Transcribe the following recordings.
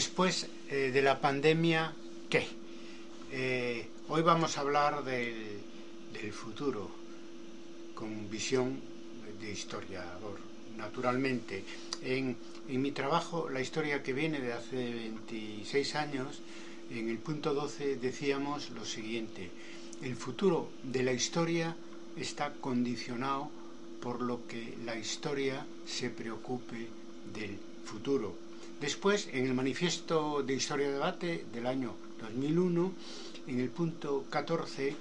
Después eh, de la pandemia, ¿qué? Eh, hoy vamos a hablar del, futuro con visión de historiador. Naturalmente, en, en, mi trabajo, la historia que viene de hace 26 años, en el punto 12 decíamos lo siguiente, el futuro de la historia está condicionado por lo que la historia se preocupe del futuro. Después, en el Manifiesto de Historia de Debate del año 2001, en el punto 14, eh,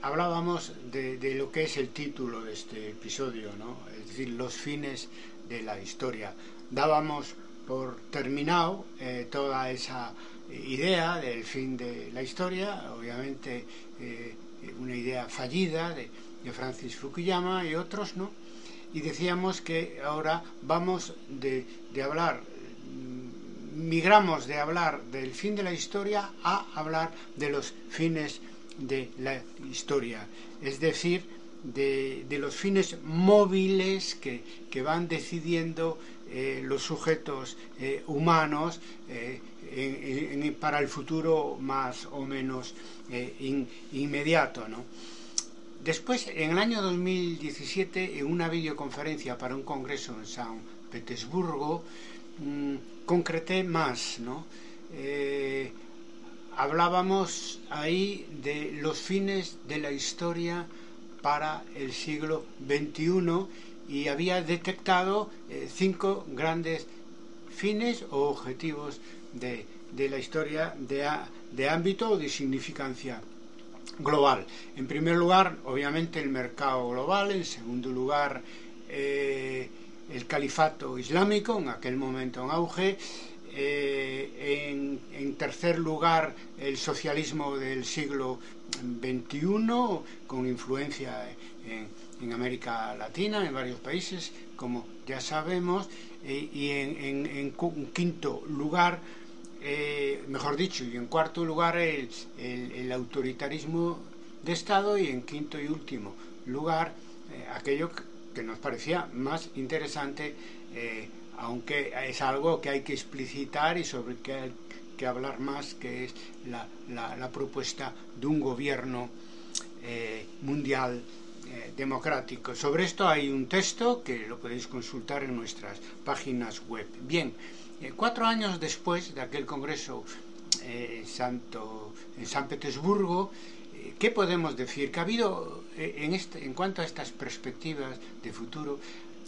hablábamos de, lo que es el título de este episodio, ¿no? es decir, los fines de la historia. Dábamos por terminado eh, toda esa idea del fin de la historia, obviamente eh, una idea fallida de, de Francis Fukuyama y otros, ¿no? Y decíamos que ahora vamos de, de, hablar, migramos de hablar del fin de la historia a hablar de los fines de la historia, es decir, de, de los fines móviles que, que van decidiendo eh, los sujetos eh, humanos eh, para el futuro más o menos in, inmediato, ¿no? Después, en el año 2017, en una videoconferencia para un congreso en San Petersburgo, mmm, concreté más. Eh, hablábamos ahí de los fines de la historia para el siglo XXI y había detectado eh, cinco grandes fines o objetivos de, de la historia de, de ámbito o de significancia global. En primer lugar, obviamente, el mercado global. En segundo lugar, eh, el califato islámico, en aquel momento en auge. Eh, en, tercer lugar, el socialismo del siglo XXI, con influencia en, en América Latina, en varios países, como ya sabemos. Eh, y en, en quinto lugar, eh, mejor dicho, y en cuarto lugar el, autoritarismo de Estado y en quinto y último lugar eh, aquello que nos parecía más interesante, eh, aunque es algo que hay que explicitar y sobre que hay que hablar más, que es la, la, propuesta de un gobierno mundial democrático. Sobre esto hay un texto que lo podéis consultar en nuestras páginas web. Bien, eh, cuatro años después de aquel congreso eh, Santo, en San Petersburgo, eh, ¿qué podemos decir? Que ha habido, eh, en, este, en cuanto a estas perspectivas de futuro,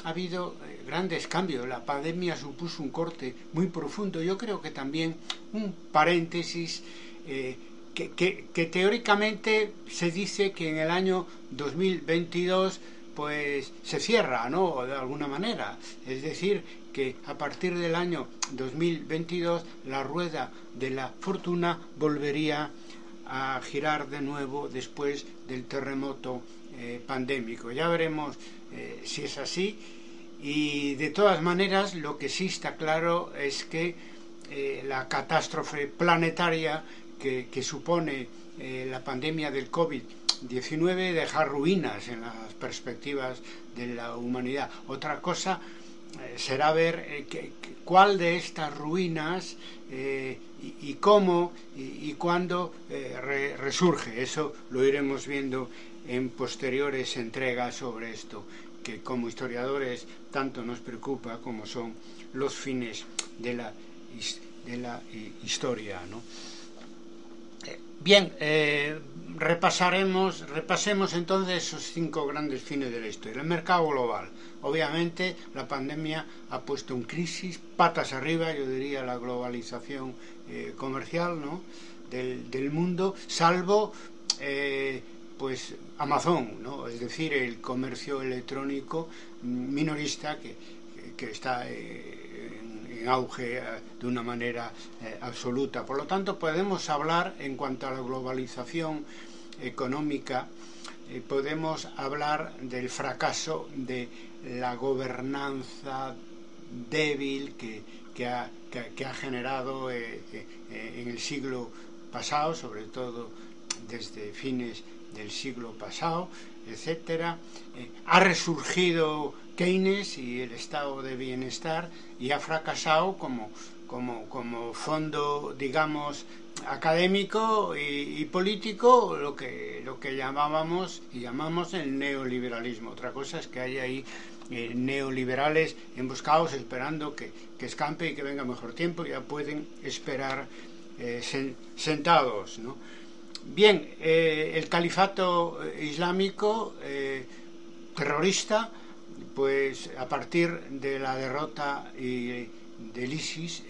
ha habido grandes cambios. La pandemia supuso un corte muy profundo. Yo creo que también un paréntesis que, teóricamente se dice que en el año 2022 pues se cierra, ¿no? De alguna manera. Es decir, que a partir del año 2022 la rueda de la fortuna volvería a girar de nuevo después del terremoto eh, pandémico. Ya veremos eh, si es así y de todas maneras lo que sí está claro es que eh, la catástrofe planetaria que, que supone la pandemia del COVID-19 deja ruinas en las perspectivas de la humanidad. Otra cosa eh, será ver eh, cuál de estas ruinas y, y, cómo y, cuándo re, resurge. Eso lo iremos viendo en posteriores entregas sobre esto que como historiadores tanto nos preocupa como son los fines de la, de la historia. ¿no? Bien, eh, repasaremos, repasemos entonces esos cinco grandes fines de la historia. El mercado global. Obviamente la pandemia ha puesto en crisis, patas arriba, yo diría, la globalización eh, comercial ¿no? del, del, mundo, salvo eh, pues Amazon, ¿no? es decir, el comercio electrónico minorista que, que está en en auge de una manera absoluta. Por lo tanto, podemos hablar en cuanto a la globalización económica, podemos hablar del fracaso de la gobernanza débil que, que, ha, que, ha, generado en el siglo pasado, sobre todo desde fines del siglo pasado, etcétera, eh, ha resurgido Keynes y el estado de bienestar y ha fracasado como, como, como fondo, digamos, académico y, político lo que, lo que llamábamos y llamamos el neoliberalismo. Otra cosa es que hay ahí eh, neoliberales emboscados esperando que, que, escampe y que venga mejor tiempo, ya pueden esperar eh, sentados. ¿no? Bien, eh, el califato islámico terrorista, pues a partir de la derrota y, del ISIS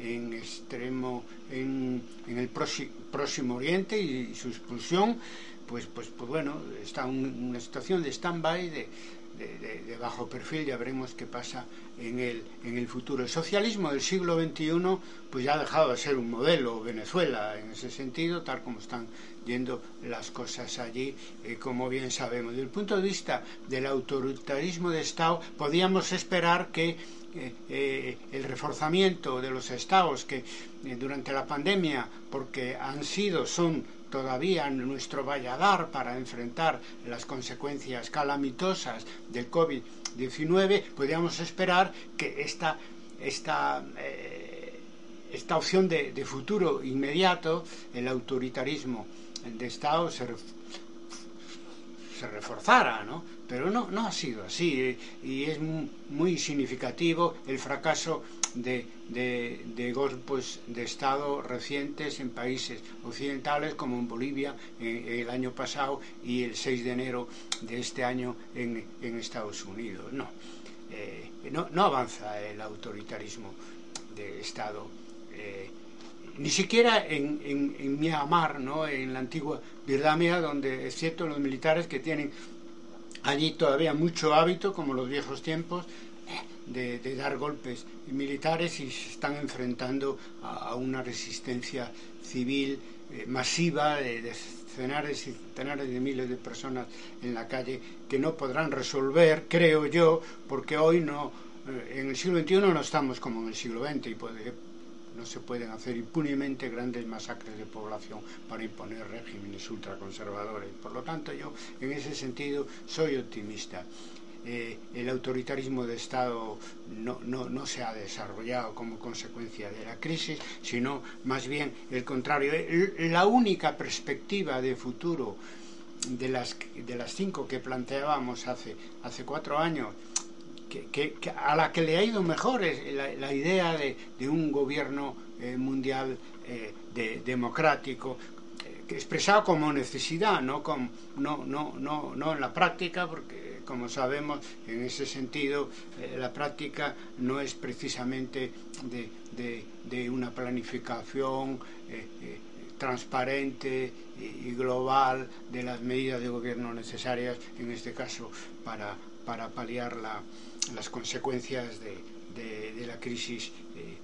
en, extremo, en, el próximo, Oriente y, su expulsión, pues, pues, pues bueno, está en una situación de stand-by, de, de, bajo perfil, ya veremos qué pasa en el, en el futuro. El socialismo del siglo XXI pues ya ha dejado de ser un modelo Venezuela en ese sentido, tal como están yendo las cosas allí, eh, como bien sabemos. Desde el punto de vista del autoritarismo de Estado, podíamos esperar que eh, eh, el reforzamiento de los estados que durante la pandemia, porque han sido, son todavía nuestro valladar para enfrentar las consecuencias calamitosas del COVID-19, podríamos esperar que esta, esta, eh, esta opción de, de, futuro inmediato, el autoritarismo de Estado, se, se reforzara, ¿no? Pero no, no ha sido así eh, y es muy significativo el fracaso de, de, golpes de Estado recientes en países occidentales como en Bolivia el año pasado y el 6 de enero de este año en, en Estados Unidos. No, eh, no, avanza el autoritarismo de Estado. Eh, ni siquiera en, en, en, Myanmar, ¿no? en la antigua Birmania, donde es cierto los militares que tienen allí todavía mucho hábito, como los viejos tiempos, de, dar golpes militares y se están enfrentando a, una resistencia civil eh, masiva de, de centenares y centenares de miles de personas en la calle que no podrán resolver, creo yo, porque hoy no, eh, en el siglo XXI no estamos como en el siglo XX y no se pueden hacer impunemente grandes masacres de población para imponer regímenes ultraconservadores. Por lo tanto, yo en ese sentido soy optimista. Eh, el autoritarismo de Estado no, no, no, se ha desarrollado como consecuencia de la crisis, sino más bien el contrario. La única perspectiva de futuro de las, de las cinco que planteábamos hace, hace cuatro años, que, a la que le ha ido mejor es la, idea de, de, un gobierno eh, mundial eh, de, democrático, expresado como necesidad, no, como, no, no, no, no en la práctica, porque como sabemos, en ese sentido, eh, la práctica no es precisamente de, una planificación eh, eh, transparente y, global de las medidas de gobierno necesarias, en este caso, para, para paliar las consecuencias de, la crisis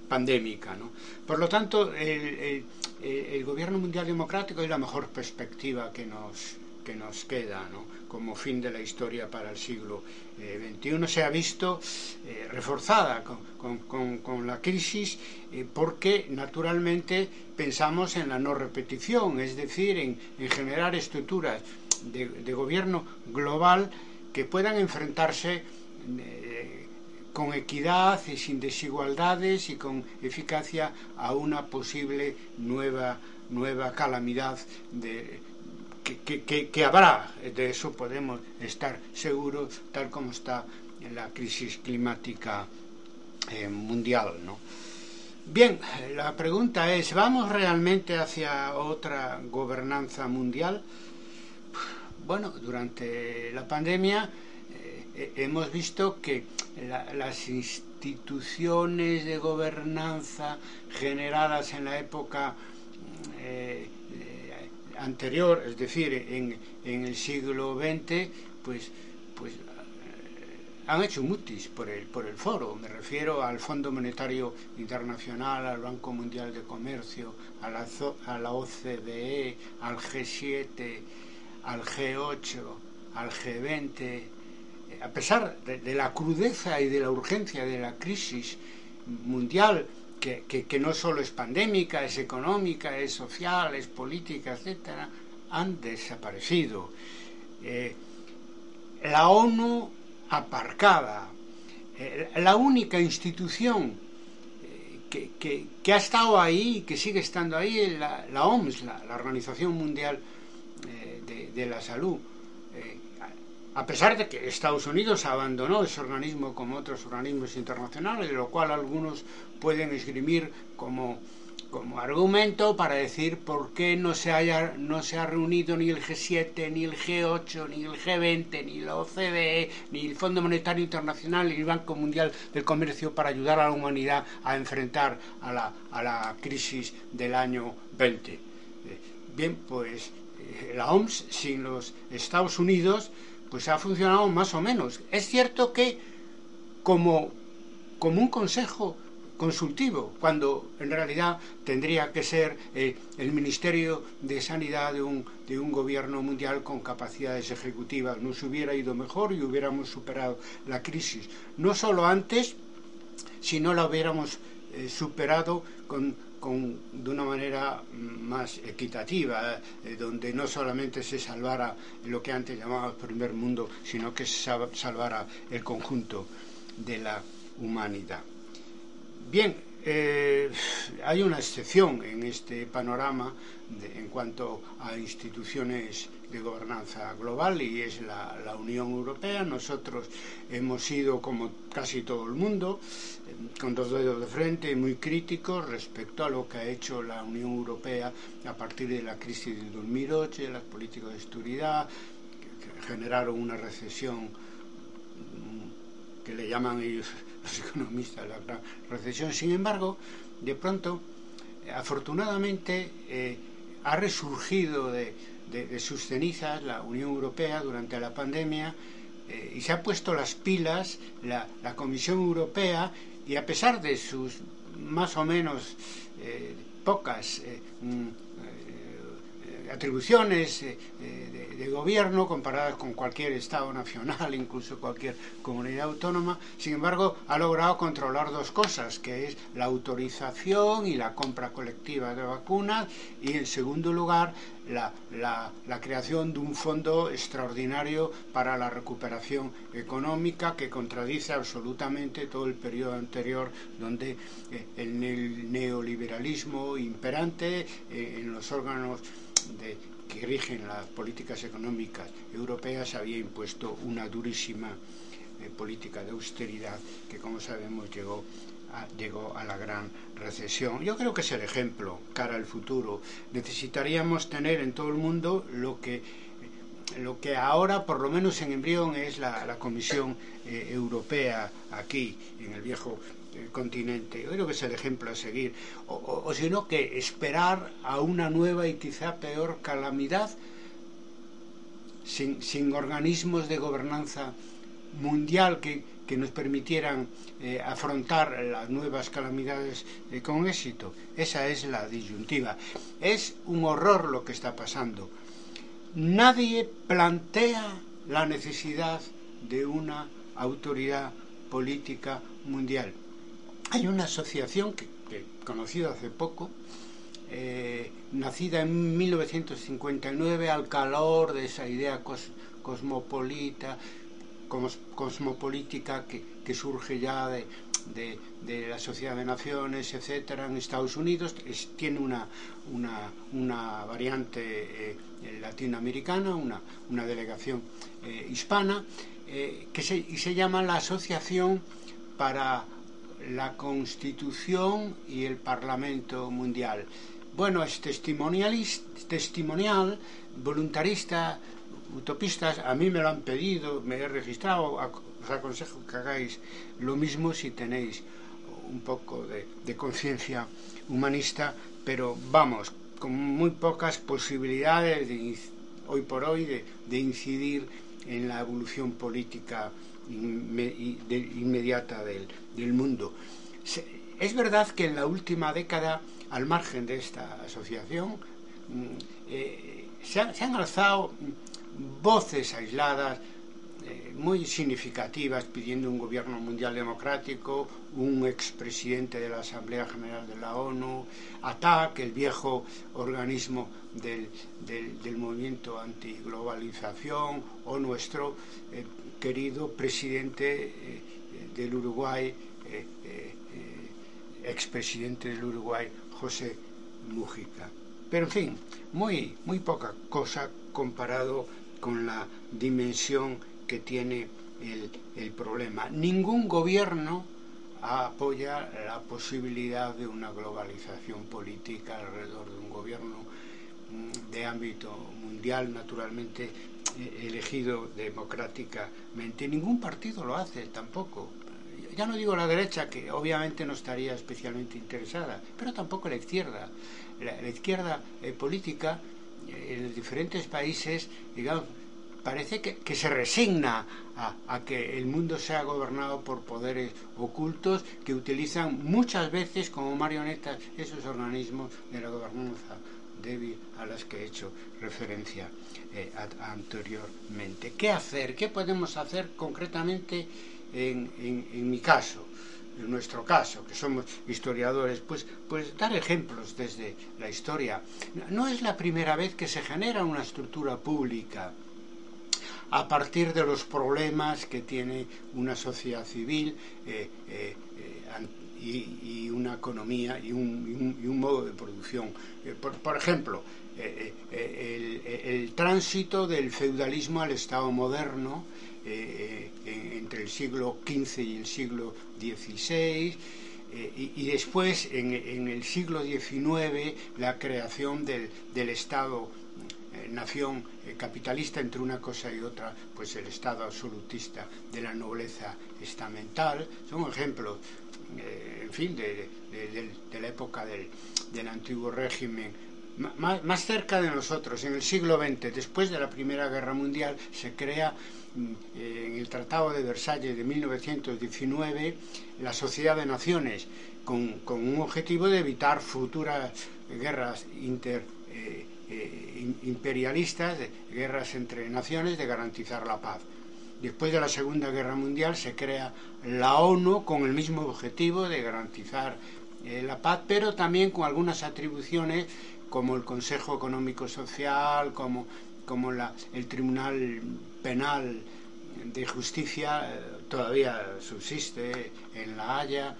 pandémica. ¿no? Por lo tanto, el, el, gobierno mundial democrático es la mejor perspectiva que nos, que nos queda. ¿no? como fin de la historia para el siglo XXI eh, se ha visto eh, reforzada con, la crisis eh, porque naturalmente pensamos en la no repetición, es decir, en, generar estructuras de, gobierno global que puedan enfrentarse con equidad y sin desigualdades y con eficacia a una posible nueva nueva calamidad que, habrá, de eso podemos estar seguros, tal como está la crisis climática eh, mundial. ¿no? Bien, la pregunta es, ¿vamos realmente hacia otra gobernanza mundial? Bueno, durante la pandemia eh, hemos visto que las instituciones de gobernanza generadas en la época eh, anterior, es decir, en, en el siglo XX, pues, pues eh, han hecho mutis por el, por el foro. Me refiero al Fondo Monetario Internacional, al Banco Mundial de Comercio, a la, a la OCDE, al G7, al G8, al G20. A pesar de, la crudeza y de la urgencia de la crisis mundial, que, que, no solo es pandémica, es económica, es social, es política, etcétera, han desaparecido. Eh, la ONU aparcada, eh, la única institución eh, que, ha estado ahí, que sigue estando ahí, es la, OMS, la, Organización Mundial de, la Salud. A pesar de que Estados Unidos abandonó ese organismo como otros organismos internacionales, lo cual algunos pueden esgrimir como como argumento para decir por qué no se, haya, no se ha reunido ni el G7, ni el G8, ni el G20, ni la OCDE, ni el Fondo Monetario Internacional, ni el Banco Mundial del Comercio para ayudar a la humanidad a enfrentar a la, a la crisis del año 20. Eh, bien, pues eh, la OMS sin los Estados Unidos pues ha funcionado más o menos. Es cierto que como, como un consejo consultivo, cuando en realidad tendría que ser eh, el Ministerio de Sanidad de un, de un gobierno mundial con capacidades ejecutivas. Nos hubiera ido mejor y hubiéramos superado la crisis, no solo antes, sino la hubiéramos eh, superado con, con, de una manera más equitativa, eh, donde no solamente se salvara lo que antes llamábamos primer mundo, sino que se salvara el conjunto de la humanidad. Bien, eh, hay una excepción en este panorama en cuanto a instituciones de gobernanza global y es la, Unión Europea. Nosotros hemos sido, como casi todo el mundo, con dos dedos de frente, muy críticos respecto a lo que ha hecho la Unión Europea a partir de la crisis de 2008, las políticas de austeridad, que generaron una recesión que le llaman ellos los economistas la gran recesión. Sin embargo, de pronto, eh, afortunadamente, eh, ha resurgido de, sus cenizas la Unión Europea durante la pandemia eh, y se ha puesto las pilas la, Comisión Europea y a pesar de sus más o menos pocas atribuciones de, de, gobierno comparadas con cualquier Estado nacional, incluso cualquier comunidad autónoma. Sin embargo, ha logrado controlar dos cosas, que es la autorización y la compra colectiva de vacunas y, en segundo lugar, la, la, creación de un fondo extraordinario para la recuperación económica que contradice absolutamente todo el periodo anterior donde eh, el neoliberalismo imperante eh, en los órganos de, que rigen las políticas económicas europeas había impuesto una durísima eh, política de austeridad que, como sabemos, llegó llegó a la gran recesión. Yo creo que es el ejemplo cara al futuro. Necesitaríamos tener en todo el mundo lo que lo que ahora, por lo menos en embrión, es la, Comisión eh, Europea aquí, en el viejo continente. Yo creo que es el ejemplo a seguir. O, o, sino que esperar a una nueva y quizá peor calamidad sin, sin organismos de gobernanza mundial que, nos permitieran eh, afrontar las nuevas calamidades eh, con éxito. Esa es la disyuntiva. Es un horror lo que está pasando. Nadie plantea la necesidad de una autoridad política mundial. Hay una asociación que, he conocido hace poco, eh, nacida en 1959 al calor de esa idea cosmopolita, cosmopolítica que, surge ya de, la Sociedad de Naciones, etcétera, en Estados Unidos, tiene una, una, variante eh, latinoamericana, una, una delegación eh, hispana, que se, y se llama la Asociación para la Constitución y el Parlamento Mundial. Bueno, es testimonial, voluntarista, utopistas, a mí me lo han pedido, me he registrado, os aconsejo que hagáis lo mismo si tenéis un poco de, conciencia humanista, pero vamos, con muy pocas posibilidades hoy por hoy de, incidir en la evolución política inmediata del, mundo. Es verdad que en la última década, al margen de esta asociación, mm, eh, se, han, se, han, alzado voces aisladas muy significativas pidiendo un gobierno mundial democrático, un expresidente de la Asamblea General de la ONU, ATAC, el viejo organismo del, del, del movimiento antiglobalización, o nuestro eh, querido presidente eh, del Uruguay, eh, eh, expresidente del Uruguay, José Mujica. Pero en fin, muy, muy poca cosa comparado con la dimensión que tiene el, el problema. Ningún gobierno apoya la posibilidad de una globalización política alrededor de un gobierno mm, de ámbito mundial, naturalmente elegido democráticamente. Ningún partido lo hace tampoco. Ya no digo la derecha, que obviamente no estaría especialmente interesada, pero tampoco la izquierda. La, la izquierda eh, política eh, en los diferentes países, digamos, parece que, se resigna a, que el mundo sea gobernado por poderes ocultos que utilizan muchas veces como marionetas esos organismos de la gobernanza débil a las que he hecho referencia eh, anteriormente. ¿Qué hacer? ¿Qué podemos hacer concretamente en, en, en, mi caso? En nuestro caso, que somos historiadores, pues, pues dar ejemplos desde la historia. No es la primera vez que se genera una estructura pública a partir de los problemas que tiene una sociedad civil eh, eh, y, una economía y un, modo de producción. Eh, por, ejemplo, el, tránsito del feudalismo al Estado moderno entre el siglo XV y el siglo XVI. Y, después, en, en, el siglo XIX, la creación del, del Estado nación capitalista entre una cosa y otra, pues el Estado absolutista de la nobleza estamental, son ejemplos eh, en fin, de, de, la época del, del antiguo régimen, más, cerca de nosotros, en el siglo XX, después de la Primera Guerra Mundial, se crea eh, en el Tratado de Versalles de 1919 la Sociedad de Naciones, con, con un objetivo de evitar futuras guerras inter, eh, eh, imperialistas, de, guerras entre naciones, de garantizar la paz. Después de la Segunda Guerra Mundial se crea la ONU con el mismo objetivo de garantizar eh, la paz, pero también con algunas atribuciones como el Consejo Económico Social, como, como la, el Tribunal Penal de Justicia, eh, todavía subsiste en La Haya,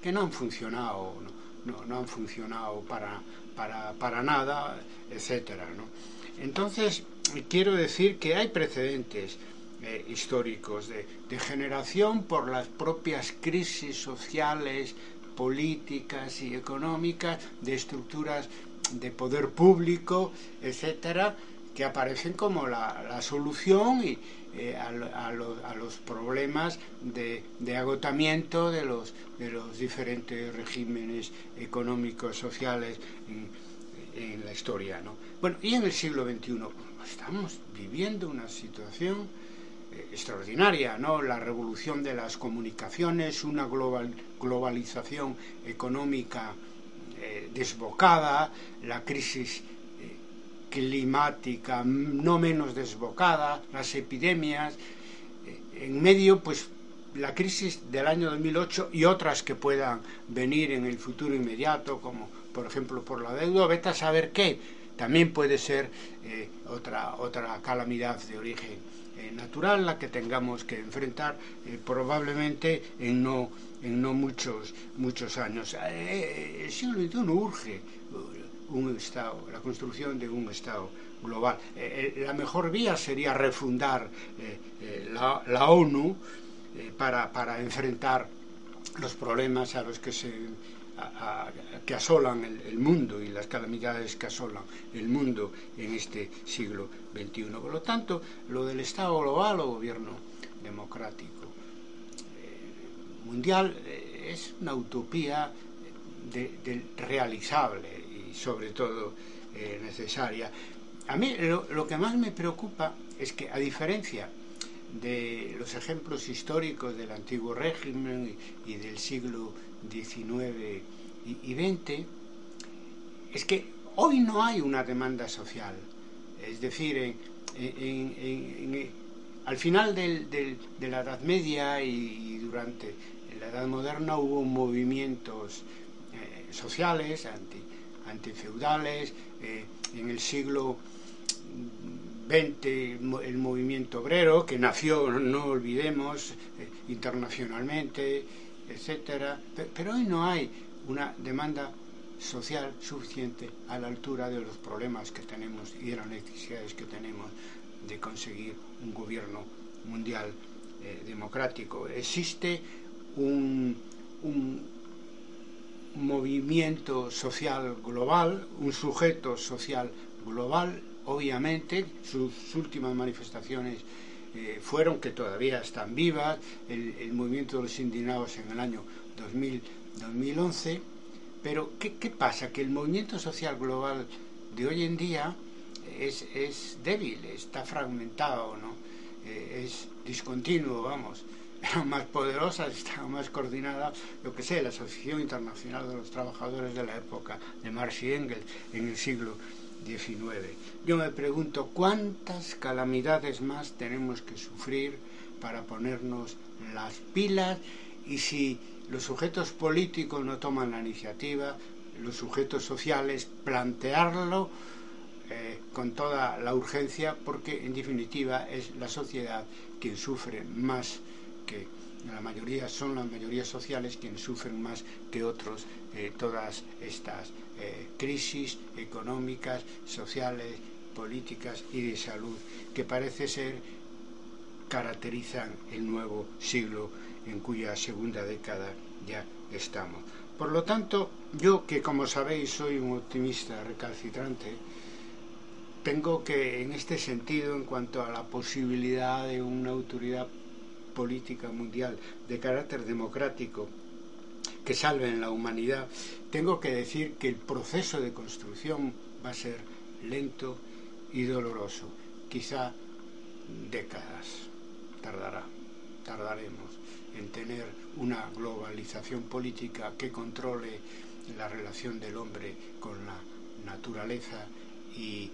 que, no han funcionado, no, no han funcionado para, para, para nada, etcétera, ¿no? Entonces, quiero decir que hay precedentes eh, históricos de, generación por las propias crisis sociales, políticas y económicas, de estructuras de poder público, etcétera, que aparecen como la, la solución eh, a, a, lo, a, los problemas de, de, agotamiento de los, de los diferentes regímenes económicos, sociales en, en la historia. ¿no? Bueno, y en el siglo XXI estamos viviendo una situación extraordinaria, ¿no? La revolución de las comunicaciones, una global, globalización económica eh, desbocada, la crisis eh, climática no menos desbocada, las epidemias, eh, en medio, pues la crisis del año 2008 y otras que puedan venir en el futuro inmediato, como por ejemplo por la deuda, vete a saber qué, también puede ser eh, otra, otra calamidad de origen eh, natural la que tengamos que enfrentar probablemente en no, en no muchos, muchos años. El siglo XXI urge un Estado, la construcción de un Estado global. la mejor vía sería refundar la, la, ONU para, para enfrentar los problemas a los que se que asolan el, mundo y las calamidades que asolan el mundo en este siglo XXI. Por lo tanto, lo del Estado global o gobierno democrático eh, mundial eh, es una utopía de realizable sobre todo eh, necesaria. A mí lo, que más me preocupa es que a diferencia de los ejemplos históricos del antiguo régimen y, del siglo XIX y, XX, es que hoy no hay una demanda social. Es decir, al final de la Edad Media y, durante la Edad Moderna hubo movimientos eh, sociales, anti, antifeudales, eh, en el siglo el movimiento obrero, que nació, no olvidemos, eh, internacionalmente, etcétera, pero hoy no hay una demanda social suficiente a la altura de los problemas que tenemos y de las necesidades que tenemos de conseguir un gobierno mundial eh, democrático. Existe un movimiento social global, un sujeto social global obviamente sus últimas manifestaciones eh, fueron, que todavía están vivas, el, movimiento de los indignados en el año 2000, 2011, pero ¿qué, pasa? Que el movimiento social global de hoy en día es, es débil, está fragmentado, ¿no? Eh, es discontinuo, vamos más poderosa, está más coordinada, lo que sé, la Asociación Internacional de los Trabajadores de la época de Marx y Engels en el siglo 19. Yo me pregunto cuántas calamidades más tenemos que sufrir para ponernos las pilas y si los sujetos políticos no toman la iniciativa, los sujetos sociales plantearlo eh, con toda la urgencia porque en definitiva es la sociedad quien sufre más que la mayoría son las mayorías sociales quienes sufren más que otros eh, todas estas eh, crisis económicas, sociales, políticas y de salud que parece ser caracterizan el nuevo siglo en cuya segunda década ya estamos. Por lo tanto, yo que como sabéis soy un optimista recalcitrante, tengo que en este sentido, en cuanto a la posibilidad de una autoridad política mundial de carácter democrático que salven la humanidad, tengo que decir que el proceso de construcción va a ser lento y doloroso. Quizá décadas tardará, tardaremos en tener una globalización política que controle la relación del hombre con la naturaleza y,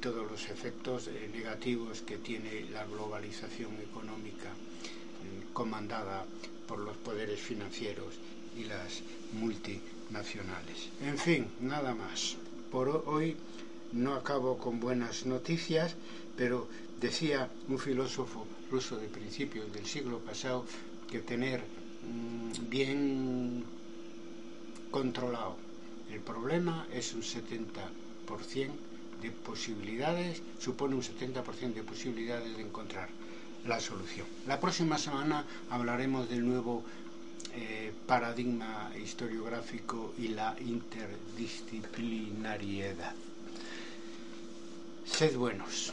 todos los efectos negativos que tiene la globalización económica comandada por los poderes financieros y las multinacionales. En fin, nada más. Por hoy no acabo con buenas noticias, pero decía un filósofo ruso de principios del siglo pasado que tener mm, bien controlado el problema es un 70% de posibilidades, supone un 70% de posibilidades de encontrar la solución. La próxima semana hablaremos del nuevo eh, paradigma historiográfico y la interdisciplinariedad. Sed buenos.